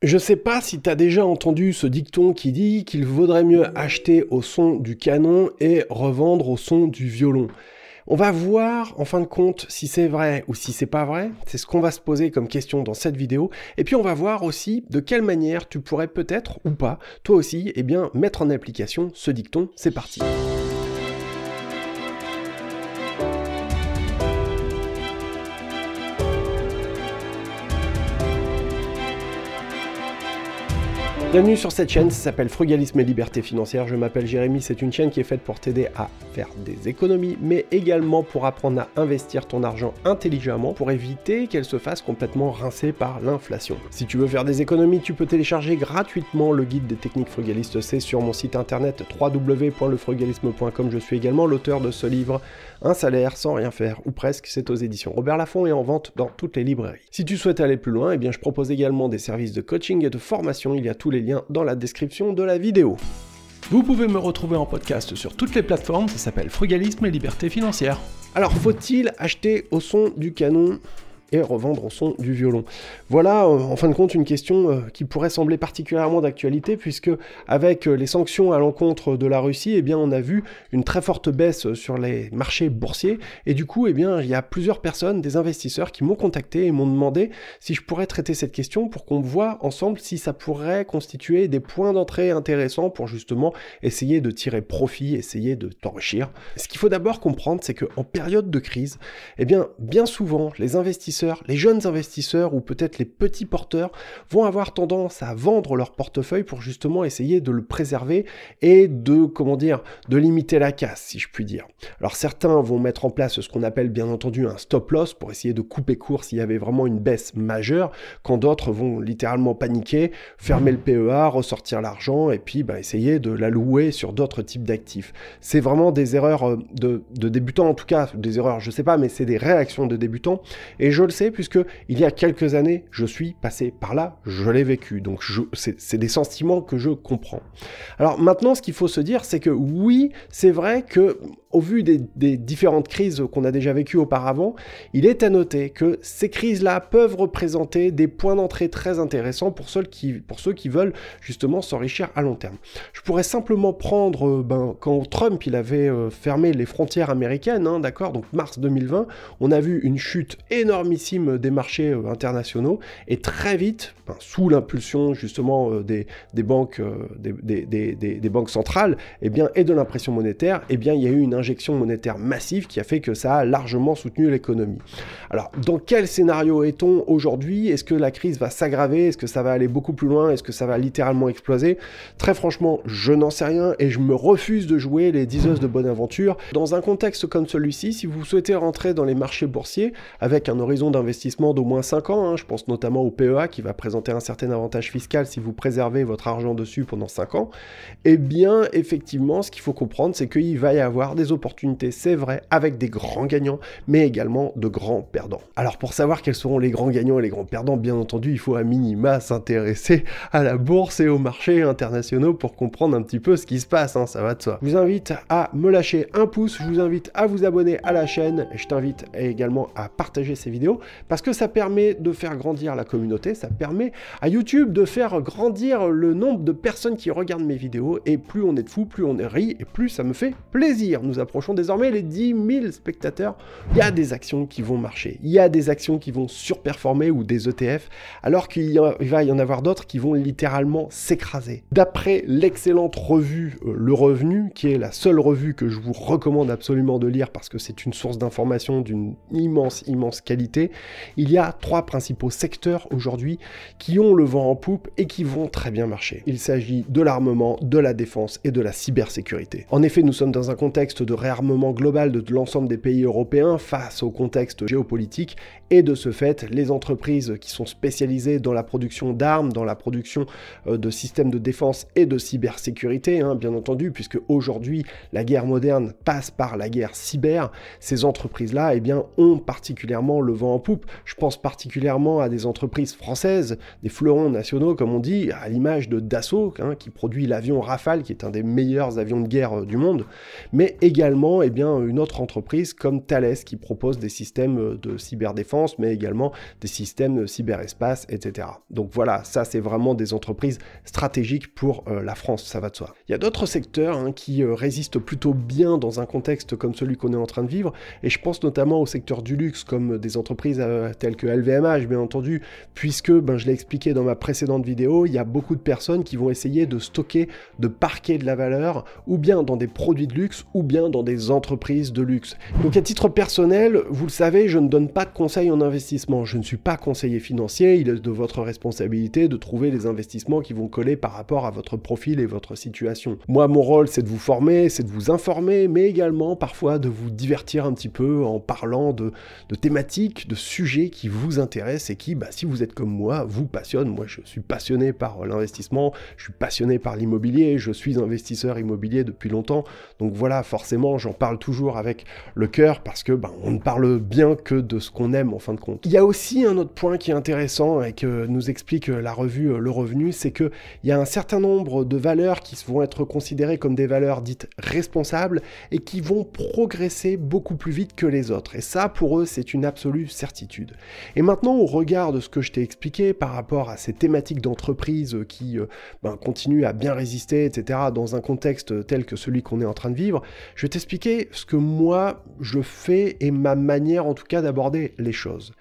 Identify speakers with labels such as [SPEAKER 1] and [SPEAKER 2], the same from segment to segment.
[SPEAKER 1] Je sais pas si tu as déjà entendu ce dicton qui dit qu'il vaudrait mieux acheter au son du canon et revendre au son du violon. On va voir en fin de compte si c'est vrai ou si c'est pas vrai. C'est ce qu'on va se poser comme question dans cette vidéo. Et puis on va voir aussi de quelle manière tu pourrais peut-être ou pas, toi aussi, eh bien, mettre en application ce dicton. C'est parti. Bienvenue sur cette chaîne, ça s'appelle Frugalisme et Liberté Financière. Je m'appelle Jérémy, c'est une chaîne qui est faite pour t'aider à faire des économies, mais également pour apprendre à investir ton argent intelligemment pour éviter qu'elle se fasse complètement rincer par l'inflation. Si tu veux faire des économies, tu peux télécharger gratuitement le guide des techniques frugalistes. C'est sur mon site internet www.lefrugalisme.com. Je suis également l'auteur de ce livre, Un salaire sans rien faire, ou presque. C'est aux éditions Robert Laffont et en vente dans toutes les librairies. Si tu souhaites aller plus loin, eh bien je propose également des services de coaching et de formation. Il y a tous les liens dans la description de la vidéo.
[SPEAKER 2] Vous pouvez me retrouver en podcast sur toutes les plateformes, ça s'appelle Frugalisme et Liberté Financière.
[SPEAKER 1] Alors faut-il acheter au son du canon? Et revendre au son du violon. Voilà, euh, en fin de compte, une question euh, qui pourrait sembler particulièrement d'actualité, puisque avec euh, les sanctions à l'encontre de la Russie, eh bien, on a vu une très forte baisse sur les marchés boursiers, et du coup, eh bien, il y a plusieurs personnes, des investisseurs, qui m'ont contacté et m'ont demandé si je pourrais traiter cette question pour qu'on voit ensemble si ça pourrait constituer des points d'entrée intéressants pour justement essayer de tirer profit, essayer de t'enrichir. Ce qu'il faut d'abord comprendre, c'est qu'en période de crise, eh bien, bien souvent, les investisseurs les jeunes investisseurs ou peut-être les petits porteurs vont avoir tendance à vendre leur portefeuille pour justement essayer de le préserver et de, comment dire, de limiter la casse, si je puis dire. Alors certains vont mettre en place ce qu'on appelle bien entendu un stop loss pour essayer de couper court s'il y avait vraiment une baisse majeure, quand d'autres vont littéralement paniquer, fermer le PEA, ressortir l'argent et puis bah, essayer de l'allouer sur d'autres types d'actifs. C'est vraiment des erreurs euh, de, de débutants, en tout cas, des erreurs, je sais pas, mais c'est des réactions de débutants. Et je le sais puisque il y a quelques années, je suis passé par là, je l'ai vécu. Donc c'est des sentiments que je comprends. Alors maintenant, ce qu'il faut se dire, c'est que oui, c'est vrai que au vu des, différentes crises qu'on a déjà vécues auparavant, il est à noter que ces crises-là peuvent représenter des points d'entrée très intéressants pour ceux qui, veulent justement s'enrichir à long terme. Je pourrais simplement prendre, euh, ben, quand Trump il avait euh, fermé les frontières américaines, hein, d'accord, donc mars 2020, on a vu une chute énormissime des marchés euh, internationaux et très vite, ben, sous l'impulsion justement des, banques, centrales, et eh et de l'impression monétaire, eh bien, il y a eu une injection monétaire massive qui a fait que ça a largement soutenu l'économie. Alors, dans quel scénario est-on aujourd'hui? Est-ce que la crise va s'aggraver? Est-ce que ça va aller beaucoup plus loin? Est-ce que ça va littéralement exploser? Très franchement, je n'en sais rien et je me refuse de jouer les diseuses de bonne aventure. Dans un contexte comme celui-ci, si vous souhaitez rentrer dans les marchés boursiers avec un horizon d'investissement d'au moins 5 ans, hein, je pense notamment au PEA qui va présenter un certain avantage fiscal si vous préservez votre argent dessus pendant 5 ans, eh bien, effectivement, ce qu'il faut comprendre, c'est qu'il va y avoir des opportunités, c'est vrai, avec des grands gagnants, mais également de grands perdants. Alors pour savoir quels seront les grands gagnants et les grands perdants, bien entendu, il faut à minima s'intéresser à la bourse et aux marchés internationaux pour comprendre un petit peu ce qui se passe, hein, ça va de soi. Je vous invite à me lâcher un pouce, je vous invite à vous abonner à la chaîne, je t'invite également à partager ces vidéos, parce que ça permet de faire grandir la communauté, ça permet à YouTube de faire grandir le nombre de personnes qui regardent mes vidéos, et plus on est de fous, plus on est et plus ça me fait plaisir. Nous approchons désormais les 10 000 spectateurs, il y a des actions qui vont marcher, il y a des actions qui vont surperformer ou des ETF, alors qu'il va y en avoir d'autres qui vont littéralement s'écraser. D'après l'excellente revue euh, Le Revenu, qui est la seule revue que je vous recommande absolument de lire parce que c'est une source d'information d'une immense, immense qualité, il y a trois principaux secteurs aujourd'hui qui ont le vent en poupe et qui vont très bien marcher. Il s'agit de l'armement, de la défense et de la cybersécurité. En effet, nous sommes dans un contexte de réarmement global de l'ensemble des pays européens face au contexte géopolitique et de ce fait, les entreprises qui sont spécialisées dans la production d'armes, dans la production euh, de systèmes de défense et de cybersécurité, hein, bien entendu, puisque aujourd'hui la guerre moderne passe par la guerre cyber, ces entreprises-là eh bien, ont particulièrement le vent en poupe. Je pense particulièrement à des entreprises françaises, des fleurons nationaux comme on dit, à l'image de Dassault, hein, qui produit l'avion Rafale, qui est un des meilleurs avions de guerre euh, du monde, mais également également eh bien, une autre entreprise comme Thales qui propose des systèmes de cyberdéfense, mais également des systèmes de cyberespace, etc. Donc voilà, ça c'est vraiment des entreprises stratégiques pour euh, la France, ça va de soi. Il y a d'autres secteurs hein, qui euh, résistent plutôt bien dans un contexte comme celui qu'on est en train de vivre, et je pense notamment au secteur du luxe, comme des entreprises euh, telles que LVMH, bien entendu, puisque, ben, je l'ai expliqué dans ma précédente vidéo, il y a beaucoup de personnes qui vont essayer de stocker, de parquer de la valeur, ou bien dans des produits de luxe, ou dans des entreprises de luxe. Donc à titre personnel, vous le savez, je ne donne pas de conseils en investissement, je ne suis pas conseiller financier, il est de votre responsabilité de trouver les investissements qui vont coller par rapport à votre profil et votre situation. Moi, mon rôle, c'est de vous former, c'est de vous informer, mais également parfois de vous divertir un petit peu en parlant de, thématiques, de sujets qui vous intéressent et qui, bah, si vous êtes comme moi, vous passionnent. Moi, je suis passionné par l'investissement, je suis passionné par l'immobilier, je suis investisseur immobilier depuis longtemps. Donc voilà, forcément, j'en parle toujours avec le cœur parce que bah, on ne parle bien que de ce qu'on aime en fin de compte. Il y a aussi un autre point qui est intéressant et que nous explique la revue Le Revenu, c'est qu'il y a un certain nombre de valeurs qui vont être considérées comme des valeurs dites responsables et qui vont progresser beaucoup plus vite que les autres. Et ça, pour eux, c'est une absolue certitude. Et maintenant, au regard de ce que je t'ai expliqué par rapport à ces thématiques d'entreprise qui euh, ben, continuent à bien résister, etc., dans un contexte tel que celui qu'on est en train de vivre, je vais t'expliquer ce que moi, je fais et ma manière, en tout cas, d'aborder les choses.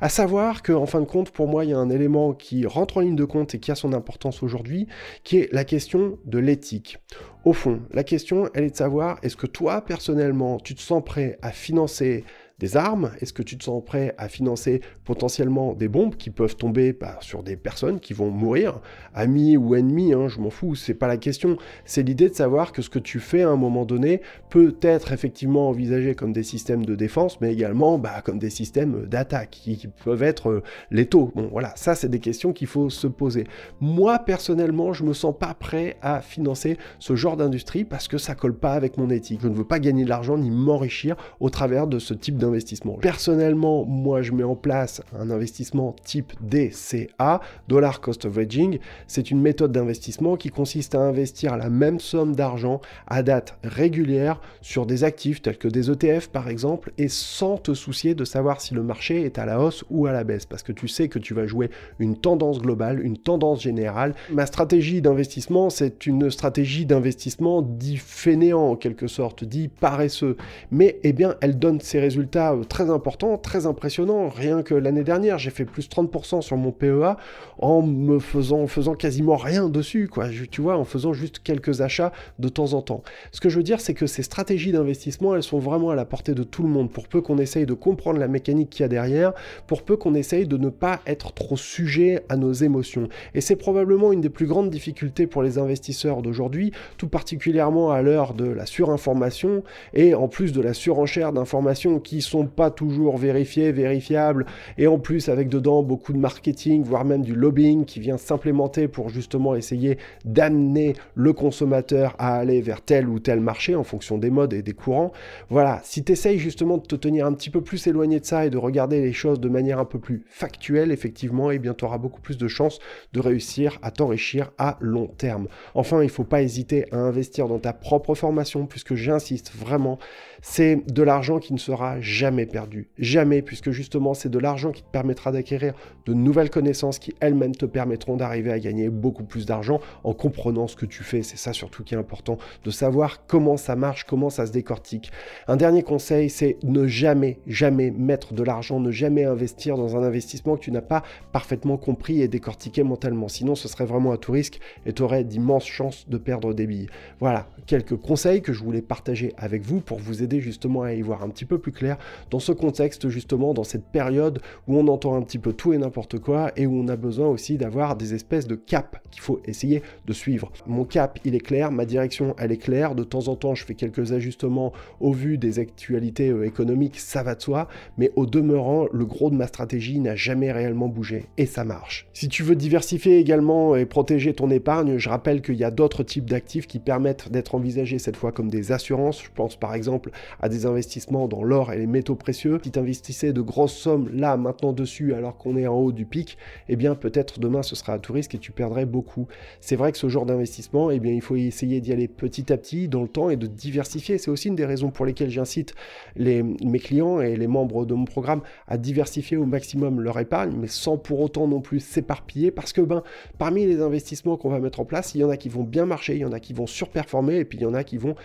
[SPEAKER 1] À savoir que, en fin de compte, pour moi, il y a un élément qui rentre en ligne de compte et qui a son importance aujourd'hui, qui est la question de l'éthique. Au fond, la question, elle est de savoir, est-ce que toi, personnellement, tu te sens prêt à financer des armes? Est-ce que tu te sens prêt à financer potentiellement des bombes qui peuvent tomber bah, sur des personnes qui vont mourir, amis ou ennemis, hein, je m'en fous, c'est pas la question. C'est l'idée de savoir que ce que tu fais à un moment donné peut être effectivement envisagé comme des systèmes de défense, mais également bah, comme des systèmes d'attaque qui, peuvent être euh, létaux. Bon, voilà, ça c'est des questions qu'il faut se poser. Moi personnellement, je me sens pas prêt à financer ce genre d'industrie parce que ça colle pas avec mon éthique. Je ne veux pas gagner de l'argent ni m'enrichir au travers de ce type d'investissement. Personnellement, moi je mets en place un investissement type DCA, Dollar Cost Averaging. C'est une méthode d'investissement qui consiste à investir la même somme d'argent à date régulière sur des actifs tels que des ETF par exemple et sans te soucier de savoir si le marché est à la hausse ou à la baisse parce que tu sais que tu vas jouer une tendance globale, une tendance générale. Ma stratégie d'investissement, c'est une stratégie d'investissement dit fainéant en quelque sorte, dit paresseux, mais eh bien elle donne ses résultats très importants, très impressionnants, rien que l'année dernière, j'ai fait plus 30% sur mon PEA en me faisant, faisant quasiment rien dessus, quoi. tu vois, en faisant juste quelques achats de temps en temps. Ce que je veux dire, c'est que ces stratégies d'investissement, elles sont vraiment à la portée de tout le monde, pour peu qu'on essaye de comprendre la mécanique qu'il y a derrière, pour peu qu'on essaye de ne pas être trop sujet à nos émotions. Et c'est probablement une des plus grandes difficultés pour les investisseurs d'aujourd'hui, tout particulièrement à l'heure de la surinformation et en plus de la surenchère d'informations qui sont pas toujours vérifiées, vérifiables et en plus avec dedans beaucoup de marketing, voire même du lobbying qui vient s'implémenter pour justement essayer d'amener le consommateur à aller vers tel ou tel marché en fonction des modes et des courants. Voilà, si tu essayes justement de te tenir un petit peu plus éloigné de ça et de regarder les choses de manière un peu plus factuelle, effectivement, et eh bien tu auras beaucoup plus de chances de réussir à t'enrichir à long terme. Enfin, il ne faut pas hésiter à investir dans ta propre formation puisque j'insiste vraiment, c'est de l'argent qui ne sera jamais perdu. Jamais, puisque justement c'est de l'argent qui te permettra d'acquérir de nouvelles connaissances qui elles-mêmes te permettront d'arriver à gagner beaucoup plus d'argent en comprenant ce que tu fais. C'est ça surtout qui est important, de savoir comment ça marche, comment ça se décortique. Un dernier conseil, c'est ne jamais, jamais mettre de l'argent, ne jamais investir dans un investissement que tu n'as pas parfaitement compris et décortiqué mentalement. Sinon, ce serait vraiment à tout risque et tu aurais d'immenses chances de perdre des billes. Voilà, quelques conseils que je voulais partager avec vous pour vous aider justement à y voir un petit peu plus clair dans ce contexte justement, dans cette période où on entend un petit peu tout et n'importe quoi et où on a besoin aussi d'avoir des espèces de cap qu'il faut essayer de suivre. Mon cap, il est clair, ma direction, elle est claire. De temps en temps, je fais quelques ajustements au vu des actualités euh, économiques, ça va de soi, mais au demeurant, le gros de ma stratégie n'a jamais réellement bougé et ça marche. Si tu veux diversifier également et protéger ton épargne, je rappelle qu'il y a d'autres types d'actifs qui permettent d'être envisagés cette fois comme des assurances. Je pense par exemple à des investissements dans l'or et les métaux précieux. Si tu de grosses sommes là, maintenant dessus, alors qu'on est en haut du pic, eh bien peut-être demain ce sera à tout risque et tu perdrais beaucoup. C'est vrai que ce genre d'investissement, eh bien il faut essayer d'y aller petit à petit dans le temps et de diversifier. C'est aussi une des raisons pour lesquelles j'incite mes clients et les membres de mon programme à diversifier au maximum leur épargne, mais sans pour autant non plus s'éparpiller, parce que ben, parmi les investissements qu'on va mettre en place, il y en a qui vont bien marcher, il y en a qui vont surperformer, et puis il y en a qui vont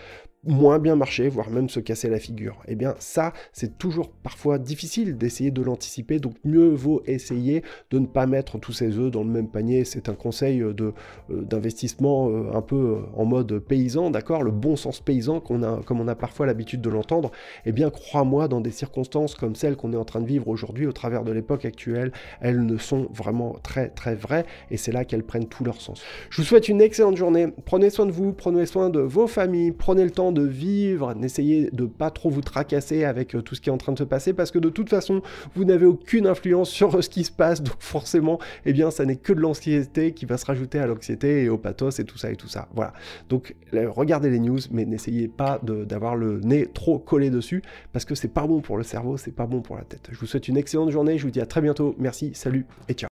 [SPEAKER 1] moins bien marcher, voire même se casser la figure. Eh bien ça, c'est toujours parfois difficile d'essayer de l'anticiper, donc mieux vaut essayer de ne pas mettre tous ses œufs dans le même panier. C'est un conseil de, euh, d'investissement euh, un peu euh, en mode paysan, d'accord? Le bon sens paysan qu'on a, comme on a parfois l'habitude de l'entendre. Eh bien crois-moi, dans des circonstances comme celles qu'on est en train de vivre aujourd'hui au travers de l'époque actuelle, elles ne sont vraiment très très vraies et c'est là qu'elles prennent tout leur sens. Je vous souhaite une excellente journée. Prenez soin de vous, prenez soin de vos familles, prenez le temps de vivre, n'essayez de pas trop vous tracasser avec euh, tout ce qui est en train de se passer parce que de toute façon, vous n'avez aucune influence sur ce qui se passe, donc forcément, eh bien, ça n'est que de l'anxiété qui va se rajouter à l'anxiété et au pathos et tout ça et tout ça. Voilà. Donc, regardez les news, mais n'essayez pas d'avoir le nez trop collé dessus parce que c'est pas bon pour le cerveau, c'est pas bon pour la tête. Je vous souhaite une excellente journée, je vous dis à très bientôt. Merci, salut et ciao.